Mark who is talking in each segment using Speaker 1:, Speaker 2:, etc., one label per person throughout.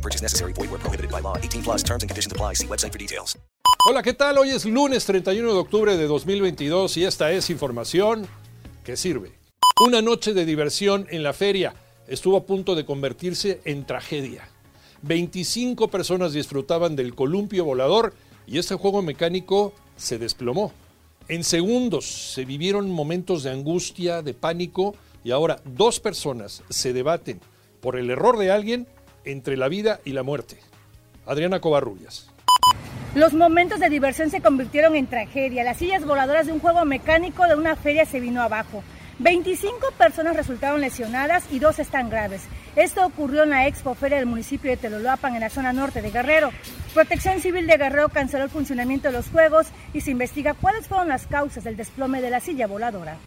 Speaker 1: No purchase necessary. Void where prohibited by law. 18 plus terms and conditions apply. See website for details.
Speaker 2: Hola, ¿qué tal? Hoy es lunes 31 de octubre de 2022 y esta es información que sirve. Una noche de diversión en la feria estuvo a punto de convertirse en tragedia. 25 personas disfrutaban del columpio volador y este juego mecánico se desplomó. En segundos se vivieron momentos de angustia, de pánico y ahora dos personas se debaten por el error de alguien entre la vida y la muerte. Adriana Covarrubias.
Speaker 3: Los momentos de diversión se convirtieron en tragedia. Las sillas voladoras de un juego mecánico de una feria se vino abajo. 25 personas resultaron lesionadas y dos están graves. Esto ocurrió en la Expo Feria del municipio de Teloloapan, en la zona norte de Guerrero. Protección Civil de Guerrero canceló el funcionamiento de los juegos y se investiga cuáles fueron las causas del desplome de la silla voladora.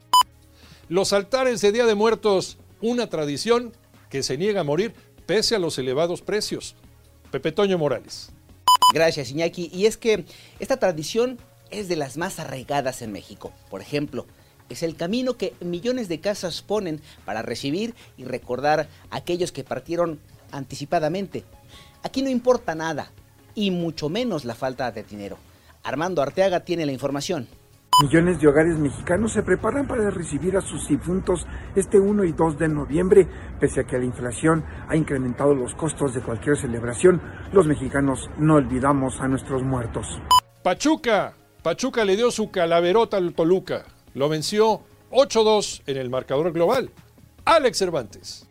Speaker 2: Los altares de Día de Muertos, una tradición que se niega a morir pese a los elevados precios. Pepe Toño Morales.
Speaker 4: Gracias, Iñaki. Y es que esta tradición es de las más arraigadas en México. Por ejemplo, es el camino que millones de casas ponen para recibir y recordar a aquellos que partieron anticipadamente. Aquí no importa nada, y mucho menos la falta de dinero. Armando Arteaga tiene la información.
Speaker 5: Millones de hogares mexicanos se preparan para recibir a sus difuntos este 1 y 2 de noviembre. Pese a que la inflación ha incrementado los costos de cualquier celebración, los mexicanos no olvidamos a nuestros muertos.
Speaker 2: Pachuca. Pachuca le dio su calaverota al Toluca. Lo venció 8-2 en el marcador global. Alex Cervantes.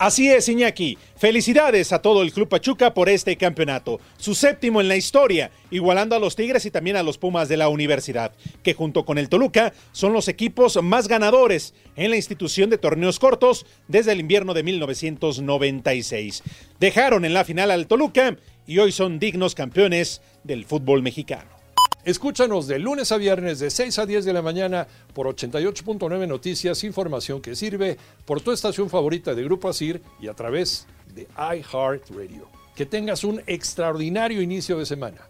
Speaker 6: Así es, Iñaki. Felicidades a todo el Club Pachuca por este campeonato, su séptimo en la historia, igualando a los Tigres y también a los Pumas de la universidad, que junto con el Toluca son los equipos más ganadores en la institución de torneos cortos desde el invierno de 1996. Dejaron en la final al Toluca y hoy son dignos campeones del fútbol mexicano.
Speaker 2: Escúchanos de lunes a viernes de 6 a 10 de la mañana por 88.9 Noticias, información que sirve por tu estación favorita de Grupo Asir y a través de iHeartRadio. Que tengas un extraordinario inicio de semana.